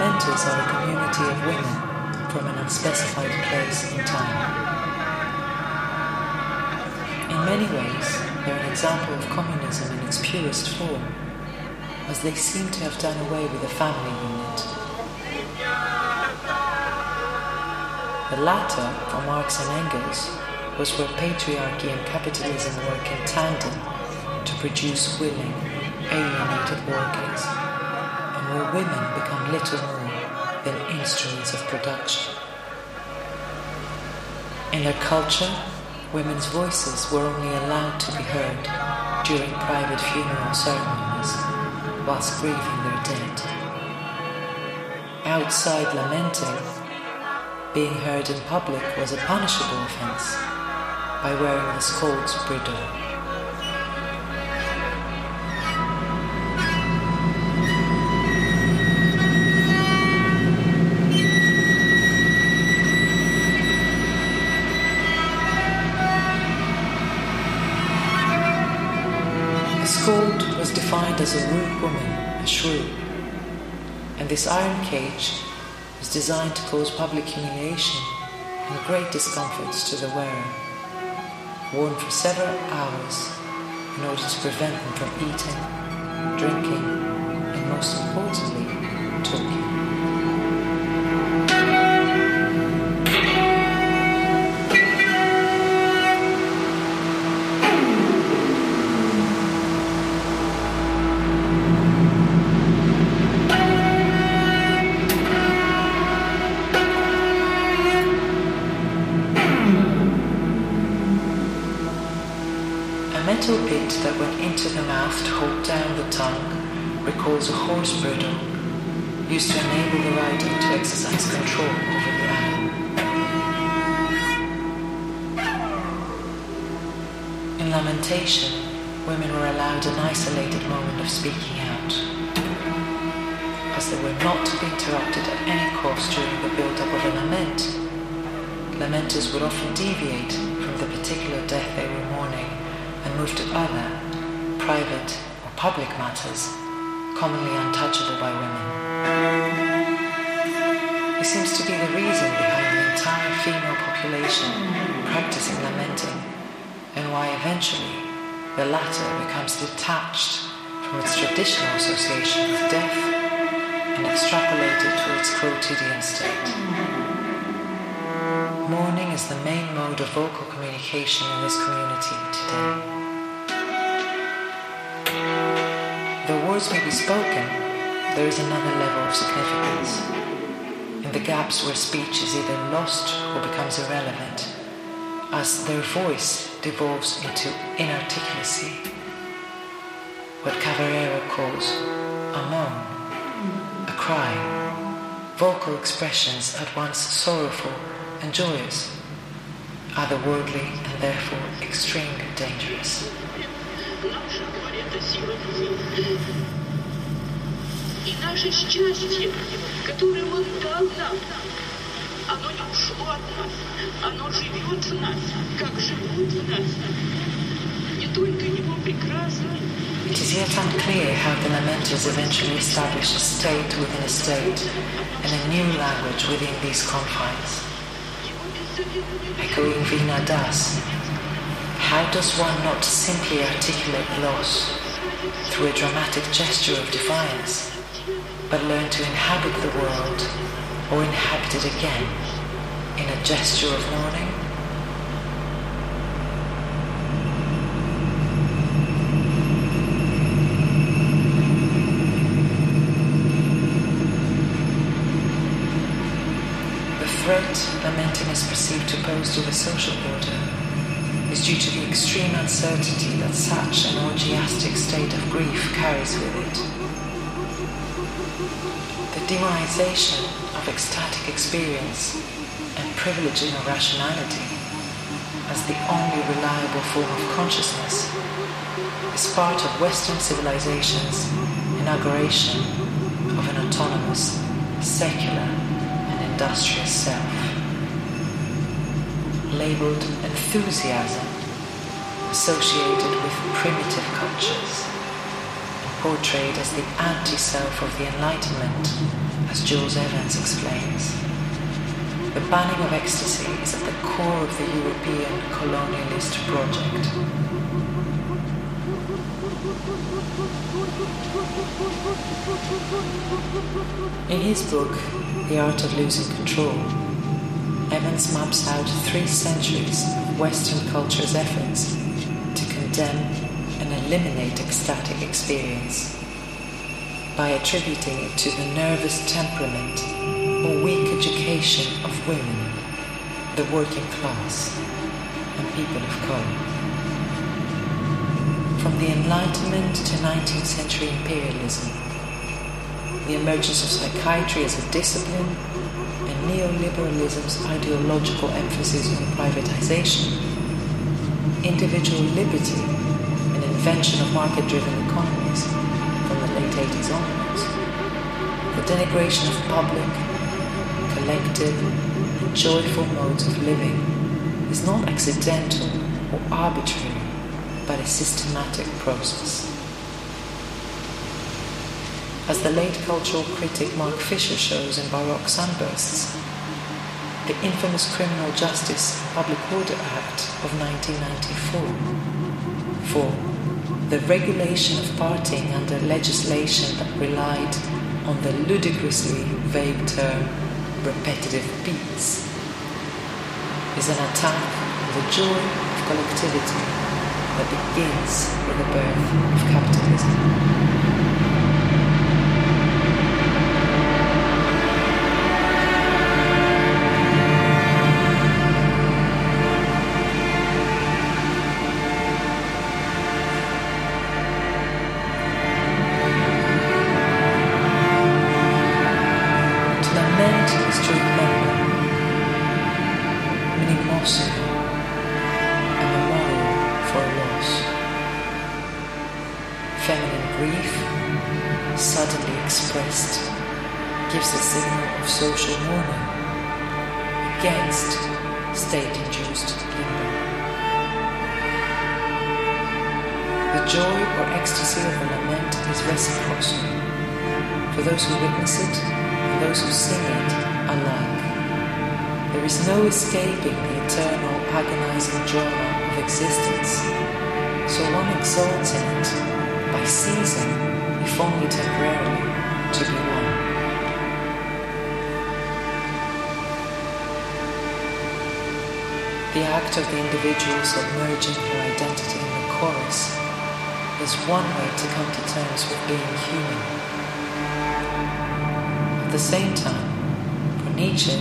The lamenters are a community of women from an unspecified place and time. In many ways, they're an example of communism in its purest form, as they seem to have done away with the family unit. The latter, for Marx and Engels, was where patriarchy and capitalism work in tandem to produce willing, alienated workers, women become little more than instruments of production. In their culture, women's voices were only allowed to be heard during private funeral ceremonies whilst grieving their dead. Outside lamenting, being heard in public was a punishable offence by wearing the scold's bridle. Defined as a rude woman, a shrew. And this iron cage was designed to cause public humiliation and great discomforts to the wearer, worn for several hours in order to prevent them from eating, drinking, and most importantly, talking. That went into the mouth to hold down the tongue recalls a horse bridle used to enable the rider to exercise control over the animal. In lamentation, women were allowed an isolated moment of speaking out, as they were not to be interrupted at any cost during the build-up of a lament. Lamenters would often deviate from the particular death they were mourning and move to other, private or public matters commonly untouchable by women. It seems to be the reason behind the entire female population practicing lamenting and why eventually the latter becomes detached from its traditional association with death and extrapolated to its quotidian state. Is the main mode of vocal communication in this community today. Though words may be spoken, there is another level of significance. In the gaps where speech is either lost or becomes irrelevant, as their voice devolves into inarticulacy. What Cavarero calls a moan, a cry, vocal expressions at once sorrowful and joyous, otherworldly and therefore extremely dangerous. И наше счастье, которое Он дал нам, оно не ушло от нас, оно живет в нас, как живут в нас. Не только Его прекрасный, It is yet unclear how the lamenters eventually established a state within a state and a new language within these confines. Echoing Veena Das, how does one not simply articulate loss through a dramatic gesture of defiance, but learn to inhabit the world or inhabit it again in a gesture of mourning? The threat is perceived to pose to the social order is due to the extreme uncertainty that such an orgiastic state of grief carries with it. The demonization of ecstatic experience and privileging of rationality as the only reliable form of consciousness is part of Western civilization's inauguration of an autonomous, secular, and industrious self labeled enthusiasm associated with primitive cultures portrayed as the anti-self of the Enlightenment, as Jules Evans explains. The banning of ecstasy is at the core of the European colonialist project. In his book, The Art of Losing Control, Evans maps out three centuries of Western culture's efforts to condemn and eliminate ecstatic experience by attributing it to the nervous temperament or weak education of women, the working class, and people of color. From the Enlightenment to 19th century imperialism, the emergence of psychiatry as a discipline, neoliberalism's ideological emphasis on privatization, individual liberty, and invention of market driven economies from the late 80s onwards, the denigration of public, collective, and joyful modes of living is not accidental or arbitrary, but a systematic process. As the late cultural critic Mark Fisher shows in Baroque Sunbursts, the infamous Criminal Justice Public Order Act of 1994 for the regulation of partying under legislation that relied on the ludicrously vague term repetitive beats is an attack on the joy of collectivity that begins with the birth of capitalism. Feminine grief, suddenly expressed, gives a signal of social mourning against state-induced limbo. The joy or ecstasy of a lament is reciprocal for those who witness it and those who sing it alike. There is no escaping the eternal agonizing drama of existence, so one exalts in it by ceasing, if only temporarily, to be one. The act of the individual submerging her identity in the chorus is one way to come to terms with being human. At the same time, for Nietzsche,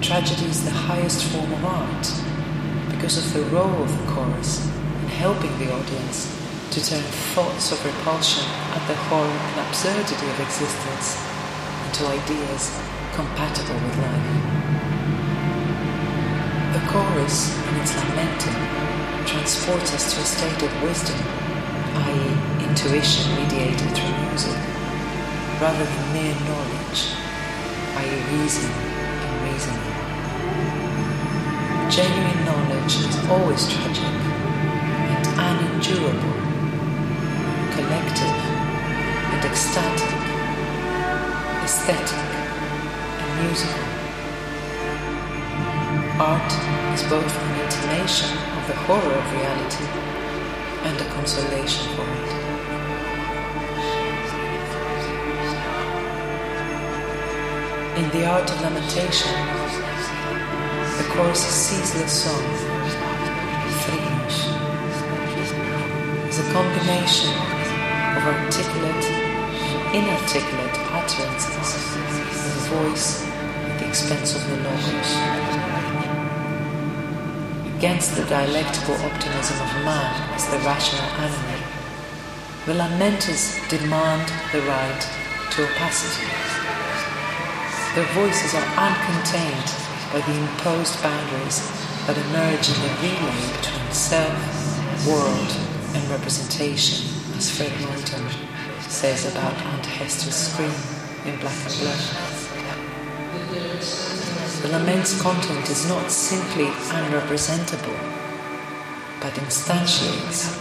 tragedy is the highest form of art because of the role of the chorus in helping the audience to turn thoughts of repulsion at the horror and absurdity of existence into ideas compatible with life. The chorus, in its lamenting, transports us to a state of wisdom, i.e., intuition mediated through music, rather than mere knowledge, i.e., reason and reasoning. Genuine knowledge is always tragic and unendurable, collective and ecstatic, aesthetic and musical. Art is both an intimation of the horror of reality and a consolation for it. In the art of lamentation, the chorus's ceaseless song, threnos, is a combination of articulate inarticulate utterances a voice at the expense of the logos against the dialectical optimism of man as the rational animal, the lamenters demand the right to opacity. Their voices are uncontained by the imposed boundaries that emerge in the relay between self, world, and representation, as Fred Moten says about Aunt Hester's scream in Black and Blur. The lament's content is not simply unrepresentable, but instantiates,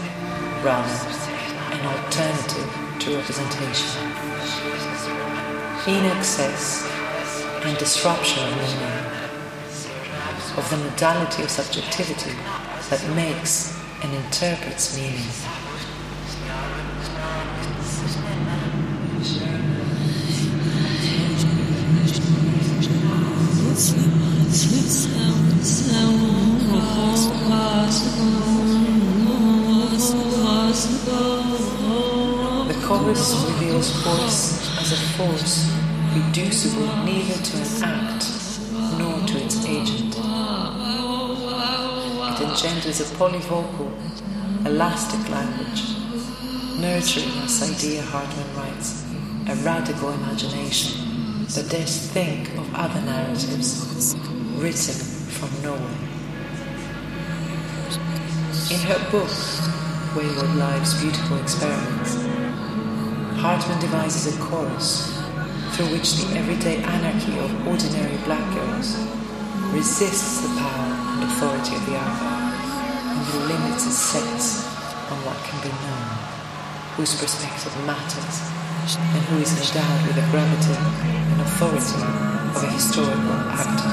rather, an alternative to representation. In excess and disruption of meaning, of the modality of subjectivity that makes and interprets meaning. The chorus reveals force as a force reducible neither to an act nor to its agent. It engenders a polyvocal, elastic language, nurturing, as Saidiya Hartman writes, a radical imagination that dares think of other narratives written from nowhere. In her book, Wayward Lives Beautiful Experiments, Hartman devises a chorus through which the everyday anarchy of ordinary black girls resists the power and authority of the other and limits its sense on what can be known, whose perspective matters, and who is endowed with the gravity and authority of a historical actor.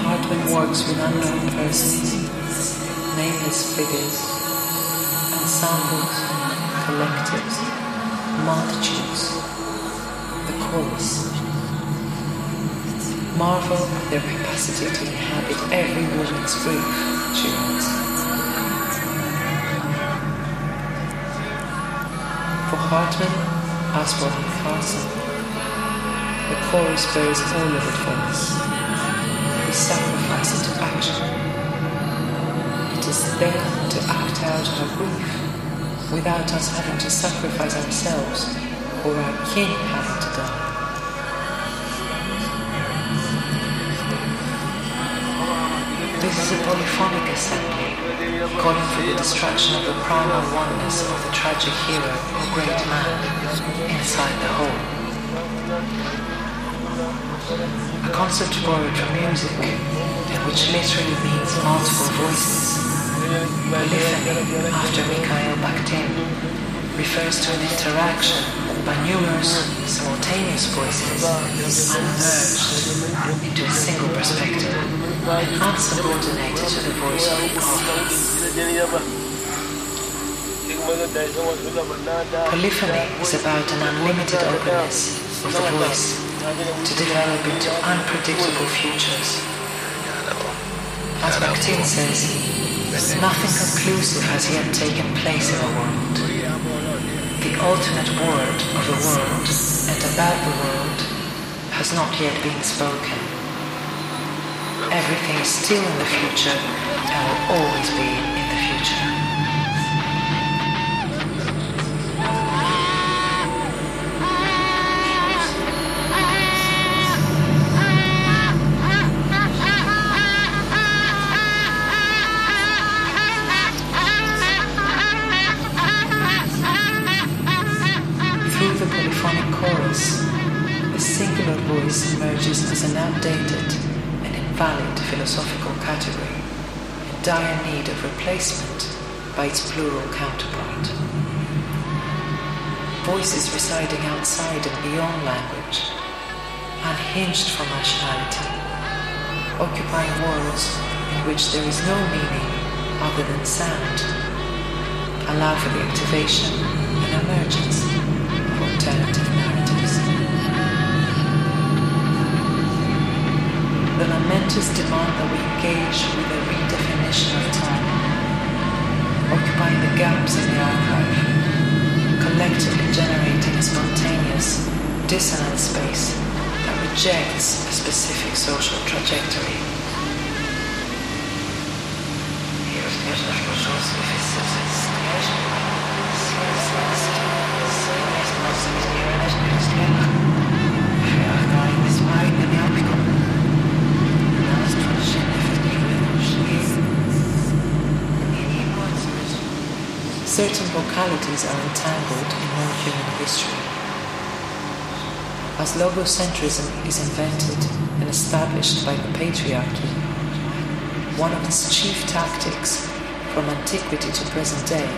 Hartman works with unknown persons, nameless figures, ensembles, collectives, multitudes, the chorus. Marvel at their capacity to inhabit every woman's grief, she writes. For Hartman, as for Carson, the chorus bears all of it for us. We sacrifice it to action. It is there to act out our grief without us having to sacrifice ourselves or our kin having to die. A polyphonic assembly, calling for the destruction of the primal oneness of the tragic hero or great man inside the whole. A concept borrowed from music, and which literally means multiple voices Polyphony, after Mikhail Bakhtin, refers to an interaction by numerous simultaneous voices into a single perspective unsubordinated to the voice of the. Polyphony is about an unlimited openness of the voice to develop into unpredictable futures. As Bakhtin says, Nothing conclusive has yet taken place in the world. The ultimate word of the world about the world has not yet been spoken. Everything is still in the future and will always be and invalid philosophical category in dire need of replacement by its plural counterpart. Voices residing outside and beyond language, unhinged from rationality, occupying worlds in which there is no meaning other than sound, allow for the activation and emergence of alternative the momentous demand that we engage with a redefinition of time, occupying the gaps in the archive, collectively generating a spontaneous, dissonant space that rejects a specific social trajectory. Localities are entangled in known human history. As logocentrism is invented and established by the patriarchy, one of its chief tactics from antiquity to present day,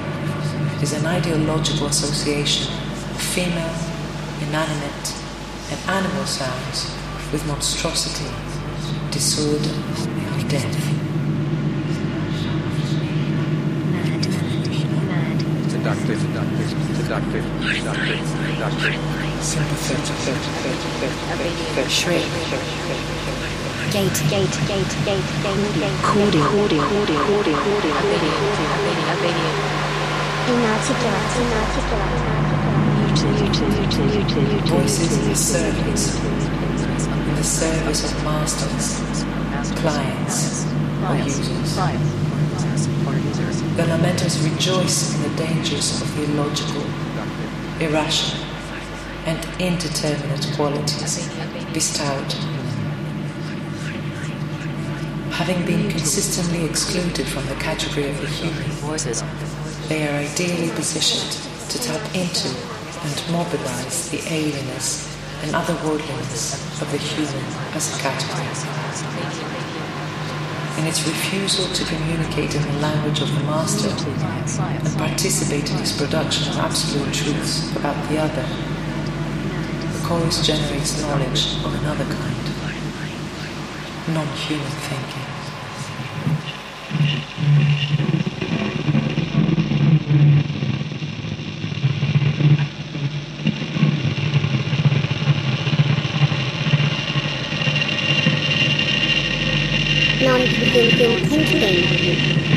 is an ideological association of female, inanimate, and animal sounds with monstrosity, disorder, and death. Seductive, seductive, seductive, seductive, seductive. Sympathetic, Shriek. Gate, gate, gate, gate, gate, gate. Cordial, cordial, cordial, cordial, cordial. Inarticulate, inarticulate, inarticulate. voices in the service, in the service of masters, clients, or users. The lamenters rejoice in the dangers of illogical, irrational, and indeterminate qualities bestowed. Having been consistently excluded from the category of the human, they are ideally positioned to tap into and mobilize the alienness and otherworldliness of the human as a category. In its refusal to communicate in the language of the master and participate in his production of absolute truths about the other, the chorus generates knowledge of another kind, non-human thinking. 이렇出하면필 요.